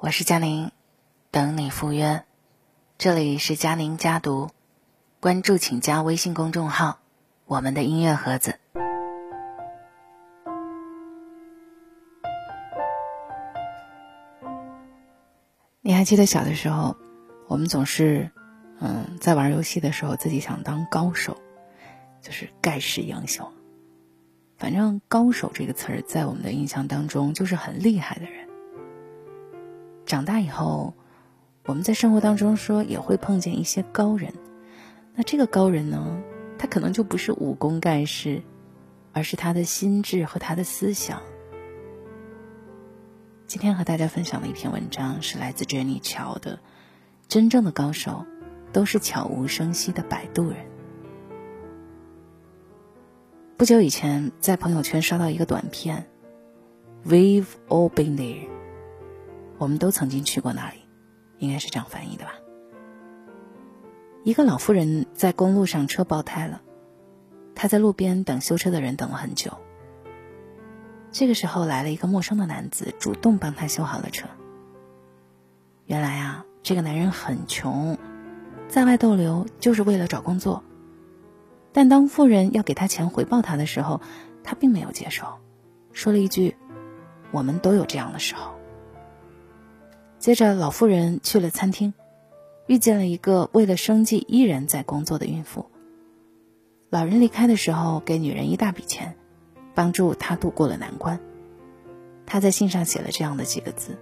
我是佳宁，等你赴约。这里是佳宁家读，关注请加微信公众号“我们的音乐盒子”。你还记得小的时候，我们总是嗯在玩游戏的时候，自己想当高手，就是盖世英雄。反正“高手”这个词儿，在我们的印象当中，就是很厉害的人。长大以后，我们在生活当中说也会碰见一些高人。那这个高人呢，他可能就不是武功盖世，而是他的心智和他的思想。今天和大家分享的一篇文章是来自 Jenny 乔的：“真正的高手，都是悄无声息的摆渡人。”不久以前，在朋友圈刷到一个短片，“We've all been there。”我们都曾经去过那里，应该是这样翻译的吧。一个老妇人在公路上车爆胎了，她在路边等修车的人等了很久。这个时候来了一个陌生的男子，主动帮她修好了车。原来啊，这个男人很穷，在外逗留就是为了找工作。但当富人要给他钱回报他的时候，他并没有接受，说了一句：“我们都有这样的时候。”接着，老妇人去了餐厅，遇见了一个为了生计依然在工作的孕妇。老人离开的时候，给女人一大笔钱，帮助她度过了难关。他在信上写了这样的几个字：“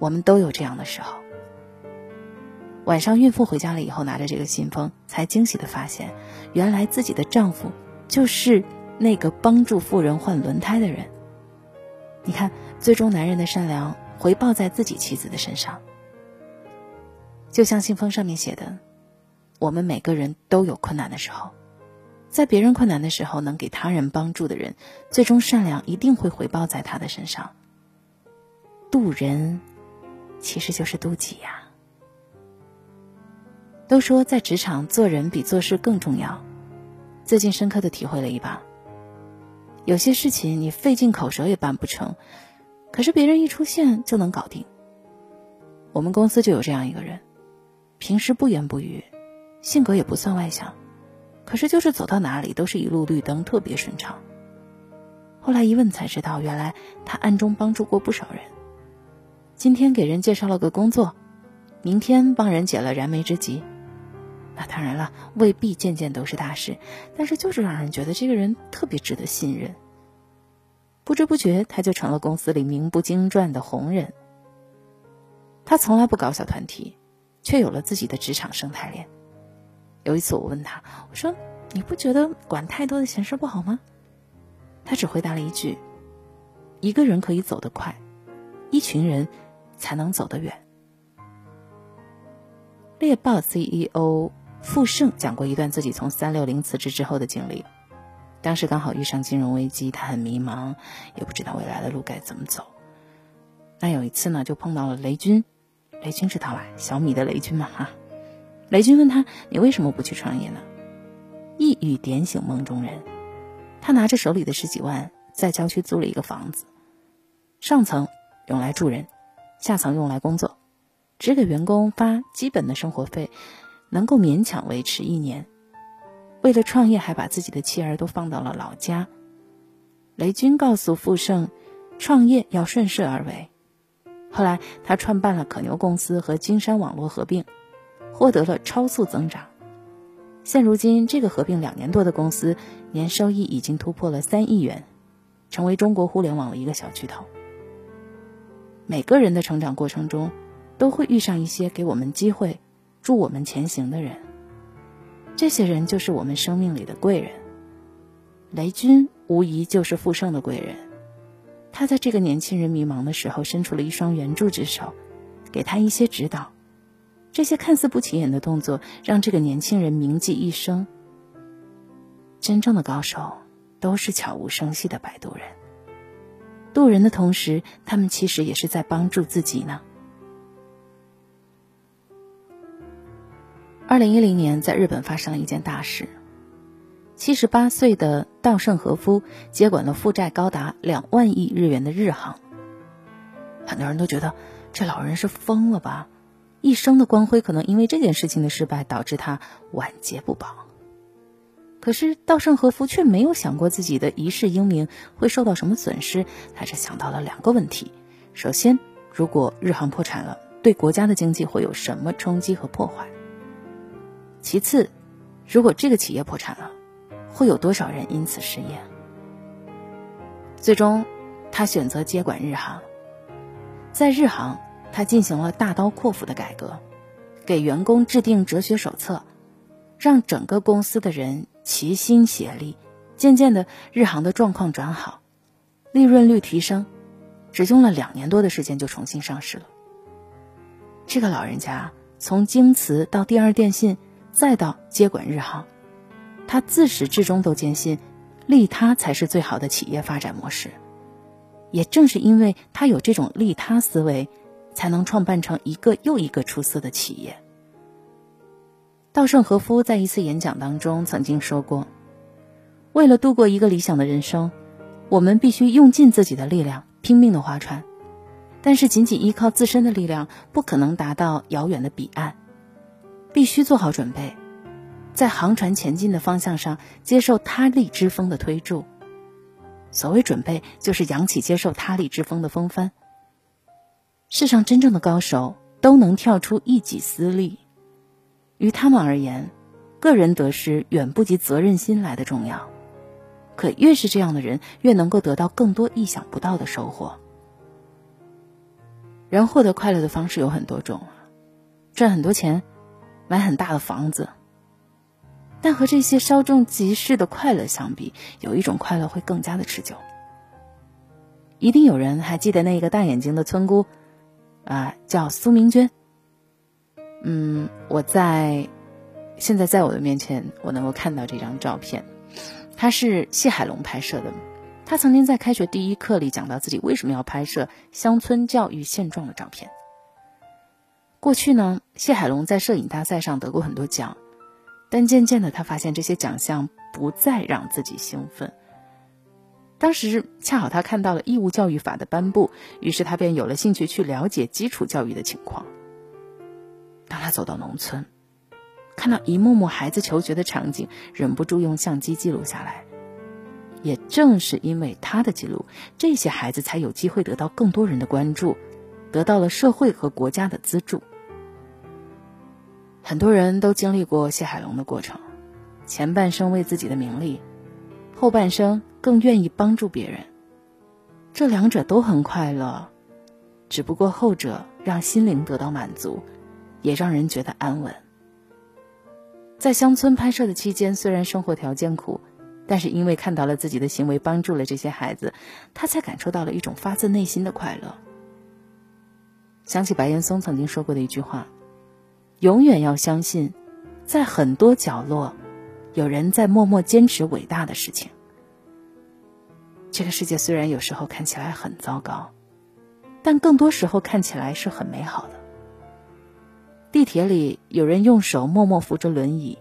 我们都有这样的时候。”晚上，孕妇回家了以后，拿着这个信封，才惊喜的发现，原来自己的丈夫就是那个帮助富人换轮胎的人。你看，最终男人的善良回报在自己妻子的身上。就像信封上面写的：“我们每个人都有困难的时候，在别人困难的时候能给他人帮助的人，最终善良一定会回报在他的身上。渡人，其实就是渡己呀。”都说在职场做人比做事更重要，最近深刻的体会了一把。有些事情你费尽口舌也办不成，可是别人一出现就能搞定。我们公司就有这样一个人，平时不言不语，性格也不算外向，可是就是走到哪里都是一路绿灯，特别顺畅。后来一问才知道，原来他暗中帮助过不少人。今天给人介绍了个工作，明天帮人解了燃眉之急。那当然了，未必件件都是大事，但是就是让人觉得这个人特别值得信任。不知不觉，他就成了公司里名不经传的红人。他从来不搞小团体，却有了自己的职场生态链。有一次，我问他：“我说，你不觉得管太多的闲事不好吗？”他只回答了一句：“一个人可以走得快，一群人才能走得远。”猎豹 CEO。傅盛讲过一段自己从三六零辞职之后的经历，当时刚好遇上金融危机，他很迷茫，也不知道未来的路该怎么走。那有一次呢，就碰到了雷军，雷军知道吧？小米的雷军嘛哈。雷军问他：“你为什么不去创业呢？”一语点醒梦中人，他拿着手里的十几万，在郊区租了一个房子，上层用来住人，下层用来工作，只给员工发基本的生活费。能够勉强维持一年，为了创业，还把自己的妻儿都放到了老家。雷军告诉傅盛，创业要顺势而为。后来，他创办了可牛公司和金山网络合并，获得了超速增长。现如今，这个合并两年多的公司年收益已经突破了三亿元，成为中国互联网的一个小巨头。每个人的成长过程中，都会遇上一些给我们机会。助我们前行的人，这些人就是我们生命里的贵人。雷军无疑就是富盛的贵人，他在这个年轻人迷茫的时候伸出了一双援助之手，给他一些指导。这些看似不起眼的动作，让这个年轻人铭记一生。真正的高手都是悄无声息的摆渡人，渡人的同时，他们其实也是在帮助自己呢。二零一零年，在日本发生了一件大事。七十八岁的稻盛和夫接管了负债高达两万亿日元的日航。很多人都觉得这老人是疯了吧？一生的光辉可能因为这件事情的失败导致他晚节不保。可是稻盛和夫却没有想过自己的一世英名会受到什么损失，他只想到了两个问题：首先，如果日航破产了，对国家的经济会有什么冲击和破坏？其次，如果这个企业破产了，会有多少人因此失业？最终，他选择接管日航。在日航，他进行了大刀阔斧的改革，给员工制定哲学手册，让整个公司的人齐心协力。渐渐的，日航的状况转好，利润率提升，只用了两年多的时间就重新上市了。这个老人家从京瓷到第二电信，再到接管日航，他自始至终都坚信。利他才是最好的企业发展模式，也正是因为他有这种利他思维，才能创办成一个又一个出色的企业。稻盛和夫在一次演讲当中曾经说过：“为了度过一个理想的人生，我们必须用尽自己的力量，拼命的划船。但是仅仅依靠自身的力量，不可能达到遥远的彼岸，必须做好准备。”在航船前进的方向上，接受他力之风的推助。所谓准备，就是扬起接受他力之风的风帆。世上真正的高手都能跳出一己私利，于他们而言，个人得失远不及责任心来的重要。可越是这样的人，越能够得到更多意想不到的收获。人获得快乐的方式有很多种，赚很多钱，买很大的房子。但和这些稍纵即逝的快乐相比，有一种快乐会更加的持久。一定有人还记得那个大眼睛的村姑，啊，叫苏明娟。嗯，我在现在在我的面前，我能够看到这张照片，她是谢海龙拍摄的。他曾经在开学第一课里讲到自己为什么要拍摄乡村教育现状的照片。过去呢，谢海龙在摄影大赛上得过很多奖。但渐渐的，他发现这些奖项不再让自己兴奋。当时恰好他看到了义务教育法的颁布，于是他便有了兴趣去了解基础教育的情况。当他走到农村，看到一幕幕孩子求学的场景，忍不住用相机记录下来。也正是因为他的记录，这些孩子才有机会得到更多人的关注，得到了社会和国家的资助。很多人都经历过谢海龙的过程，前半生为自己的名利，后半生更愿意帮助别人。这两者都很快乐，只不过后者让心灵得到满足，也让人觉得安稳。在乡村拍摄的期间，虽然生活条件苦，但是因为看到了自己的行为帮助了这些孩子，他才感受到了一种发自内心的快乐。想起白岩松曾经说过的一句话。永远要相信，在很多角落，有人在默默坚持伟大的事情。这个世界虽然有时候看起来很糟糕，但更多时候看起来是很美好的。地铁里有人用手默默扶着轮椅，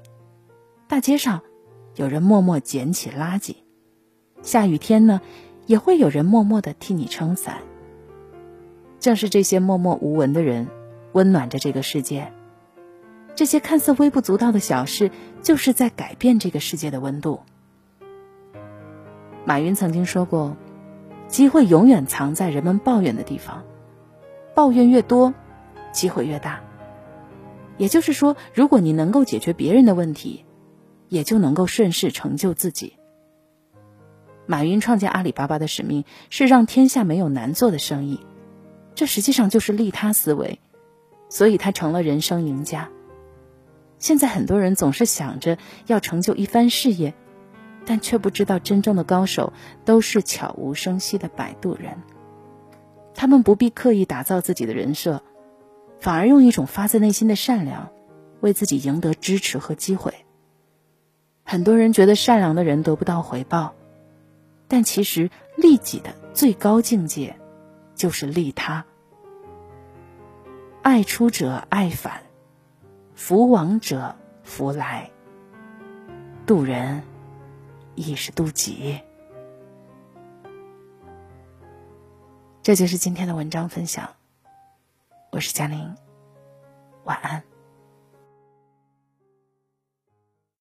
大街上有人默默捡起垃圾，下雨天呢，也会有人默默的替你撑伞。正是这些默默无闻的人，温暖着这个世界。这些看似微不足道的小事，就是在改变这个世界的温度。马云曾经说过：“机会永远藏在人们抱怨的地方，抱怨越多，机会越大。”也就是说，如果你能够解决别人的问题，也就能够顺势成就自己。马云创建阿里巴巴的使命是让天下没有难做的生意，这实际上就是利他思维，所以他成了人生赢家。现在很多人总是想着要成就一番事业，但却不知道真正的高手都是悄无声息的摆渡人。他们不必刻意打造自己的人设，反而用一种发自内心的善良，为自己赢得支持和机会。很多人觉得善良的人得不到回报，但其实利己的最高境界，就是利他。爱出者爱返。福往者福来。渡人亦是渡己。这就是今天的文章分享。我是佳宁晚安。